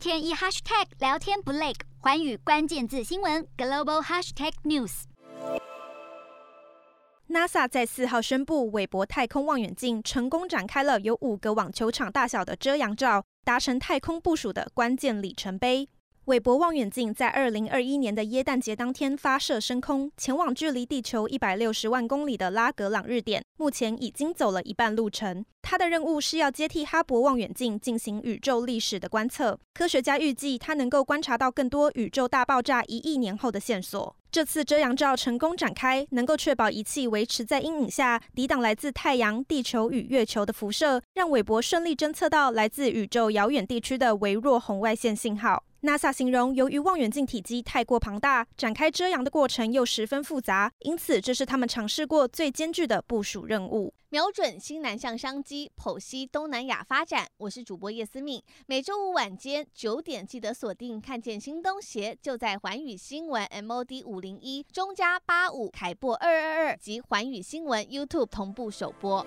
天一 hashtag 聊天不累，环宇关键字新闻 global hashtag news。NASA 在四号宣布，韦伯太空望远镜成功展开了有五个网球场大小的遮阳罩，达成太空部署的关键里程碑。韦伯望远镜在二零二一年的耶诞节当天发射升空，前往距离地球一百六十万公里的拉格朗日点，目前已经走了一半路程。它的任务是要接替哈勃望远镜进行宇宙历史的观测。科学家预计，它能够观察到更多宇宙大爆炸一亿年后的线索。这次遮阳罩成功展开，能够确保仪器维持在阴影下，抵挡来自太阳、地球与月球的辐射，让韦伯顺利侦测到来自宇宙遥远地区的微弱红外线信号。NASA 形容，由于望远镜体积太过庞大，展开遮阳的过程又十分复杂，因此这是他们尝试过最艰巨的部署任务。瞄准新南向商机，剖析东南亚发展。我是主播叶思敏，每周五晚间九点记得锁定，看见新东协就在环宇新闻 MOD 五零一中加八五凯擘二二二及环宇新闻 YouTube 同步首播。